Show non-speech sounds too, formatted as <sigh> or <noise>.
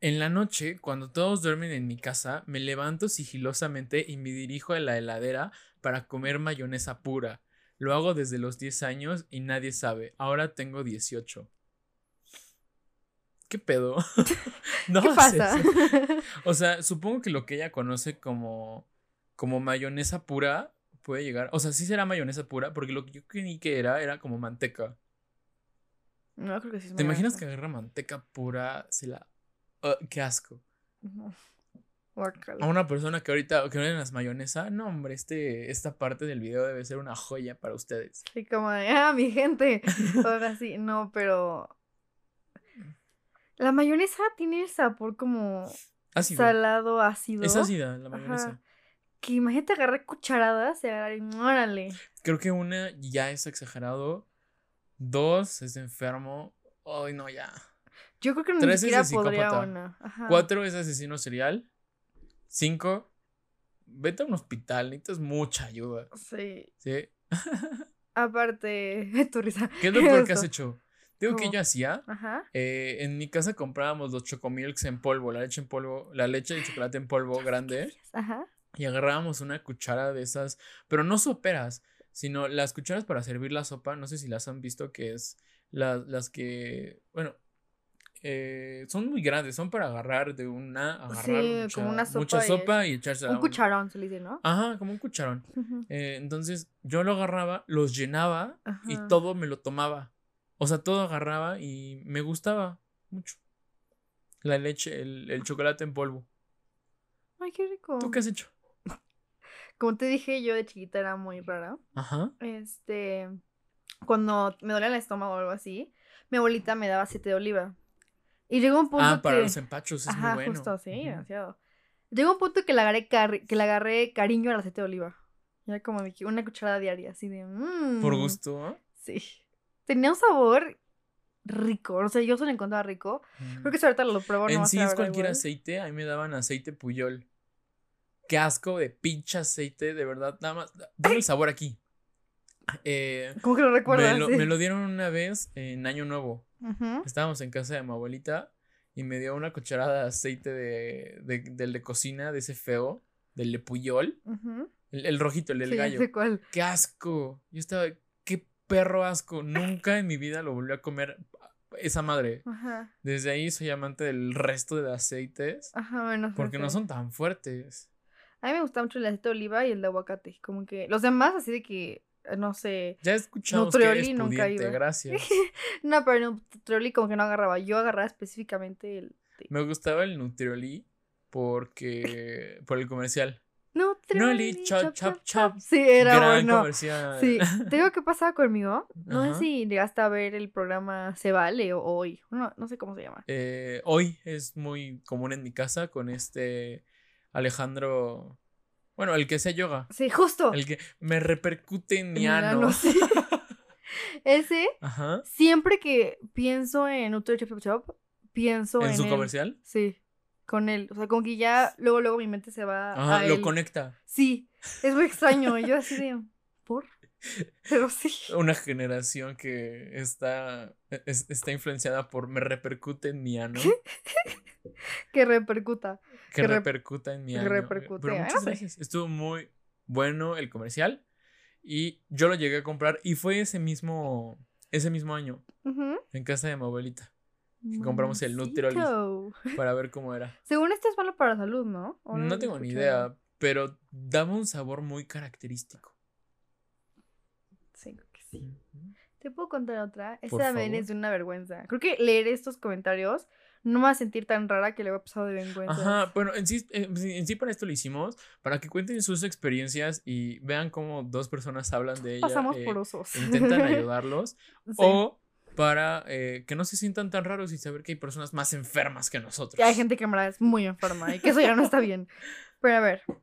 En la noche, cuando todos duermen en mi casa, me levanto sigilosamente y me dirijo a la heladera para comer mayonesa pura. Lo hago desde los 10 años y nadie sabe. Ahora tengo 18. ¿Qué pedo? <laughs> no ¿Qué pasa? eso. <laughs> O sea, supongo que lo que ella conoce como, como mayonesa pura puede llegar. O sea, sí será mayonesa pura, porque lo que yo creí que era era como manteca. No, creo que sí es ¿Te imaginas que agarra manteca pura? Se la. ¡Ugh, ¡Qué asco! Guácala. A una persona que ahorita que no las mayonesa, no, hombre, este, esta parte del video debe ser una joya para ustedes. Sí, como de, ah, mi gente. Ahora sí, no, pero. La mayonesa tiene el sabor como Ácido. salado, ácido. Es ácida la Ajá. mayonesa. Que imagínate agarrar cucharadas y agarrar y órale. Creo que una ya es exagerado. Dos es enfermo. Ay, no, ya. Yo creo que ni Tres es siquiera de podría psicópata. una. Ajá. Cuatro es asesino serial. Cinco, vete a un hospital, necesitas mucha ayuda. Sí. ¿Sí? <laughs> Aparte, tu risa. ¿Qué es lo peor que has hecho? Digo que ¿Cómo? yo hacía. Ajá. eh, en mi casa comprábamos los chocomilks en polvo, la leche en polvo, la leche de chocolate en polvo grande. Ajá. y agarrábamos una cuchara de esas, pero no soperas, sino las cucharas para servir la sopa, no sé si las han visto, que es la- las que, bueno, eh, son muy grandes, son para agarrar de una, agarrar Sí, mucha, como una mucha sopa y sopa y echársela. a Un cucharón se le dice, ¿no? Ajá, como un cucharón. Eh, entonces yo lo agarraba, los llenaba y todo me lo tomaba. O sea, todo agarraba y me gustaba mucho. La leche, el, el chocolate en polvo. Ay, qué rico. ¿Tú qué has hecho? Como te dije, yo de chiquita era muy rara. Ajá. Este, cuando me dolía el estómago o algo así, mi abuelita me daba aceite de oliva. Y llegó un punto Ah, para que... los empachos es Ajá, muy bueno. justo, sí, Ujú. demasiado. Llegó un punto que le agarré, carri- que le agarré cariño al aceite de oliva. Era como de que una cucharada diaria, así de... Por mm, gusto. ¿no? Sí. Tenía un sabor rico. O sea, yo se lo encontraba rico. Creo que si ahorita lo pruebo no en sí es cualquier igual. aceite. A mí me daban aceite puyol. Qué asco de pinche aceite, de verdad. Nada más. Dame el sabor aquí. Eh, ¿Cómo que lo recuerdas? me, lo, Sí. me lo dieron una vez en Año Nuevo. Estábamos en casa de mi abuelita y me dio una cucharada de aceite de, de- del de cocina, de ese feo, del de puyol. El, el rojito, el del Sí, gallo. sé cuál. ¡Qué asco! Yo estaba. ¡Qué perro asco! Nunca en mi vida lo volví a comer esa madre. Ajá. Desde ahí soy amante del resto de aceites. Ajá, bueno. Porque no son tan fuertes. A mí me gusta mucho el aceite de oliva y el de aguacate. Como que los demás, así de que, eh, no sé. Ya escuchamos que eres Nutrioli nunca pudiente, iba. gracias. <laughs> No, pero el Nutrioli como que no agarraba. Yo agarraba específicamente el. de- Me gustaba el Nutrioli porque por el comercial. Nutrioli, chop, chop, chop. Sí, era Gran bueno. comercial. Sí, <laughs> te digo qué pasaba conmigo. No sé si llegaste a ver el programa Se Vale o Hoy. No, no sé cómo se llama. Eh, hoy es muy común en mi casa con este Alejandro. Bueno, el que hace yoga. Sí, justo. El que me repercute en mi ano. <laughs> Ese, Ajá. siempre que pienso en Nutrioli Chop Chop pienso en, ¿En su él. comercial? Sí, con él. O sea, como que ya luego, luego mi mente se va Ajá, a lo él. conecta. Sí, es muy extraño. <laughs> Yo así de, ¿por? <laughs> Pero sí. Una generación que está, es- está influenciada por me repercute en mi ano. <laughs> Que repercuta. que Que rep- repercuta en mi ano. repercute, Pero ah, muchas no gracias. Estuvo muy bueno el comercial. Y yo lo llegué a comprar. Y fue ese mismo, ese mismo año. En casa de mi abuelita. Que compramos el Nutrioli. Mamacito. Para ver cómo era. Según esto es malo para la salud, ¿no? ¿O No lo tengo ni idea. Pero daba un sabor muy característico. Sí, creo que sí. Te puedo contar otra. Esta también es de una vergüenza. Creo que leer estos comentarios no me va a sentir tan rara que le voy a pasado de vergüenza. Ajá, bueno, en sí, en sí- en sí para esto lo hicimos, para que cuenten sus experiencias y vean cómo dos personas hablan de ella. Pasamos eh, por osos. intentan <laughs> ayudarlos. Sí. O para eh, que no se sientan tan raros y saber que hay personas más enfermas que nosotros. Y hay gente que en verdad es muy enferma y que eso ya no está bien. Pero a ver,